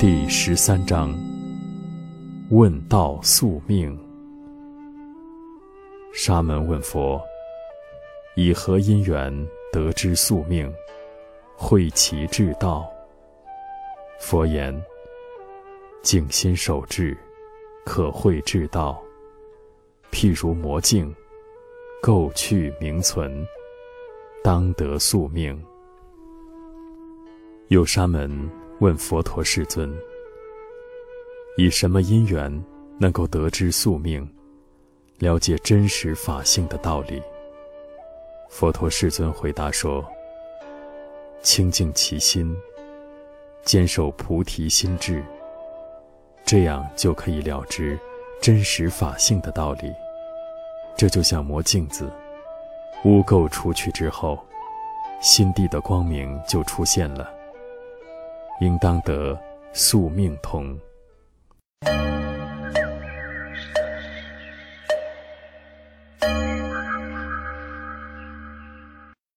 第十三章：问道宿命。沙门问佛：“以何因缘得知宿命？会其至道？”佛言：“静心守志，可会至道。譬如魔镜，垢去名存，当得宿命。”有沙门问佛陀世尊：“以什么因缘能够得知宿命，了解真实法性的道理？”佛陀世尊回答说：“清净其心，坚守菩提心智，这样就可以了知真实法性的道理。这就像磨镜子，污垢除去之后，心地的光明就出现了。”应当得宿命通。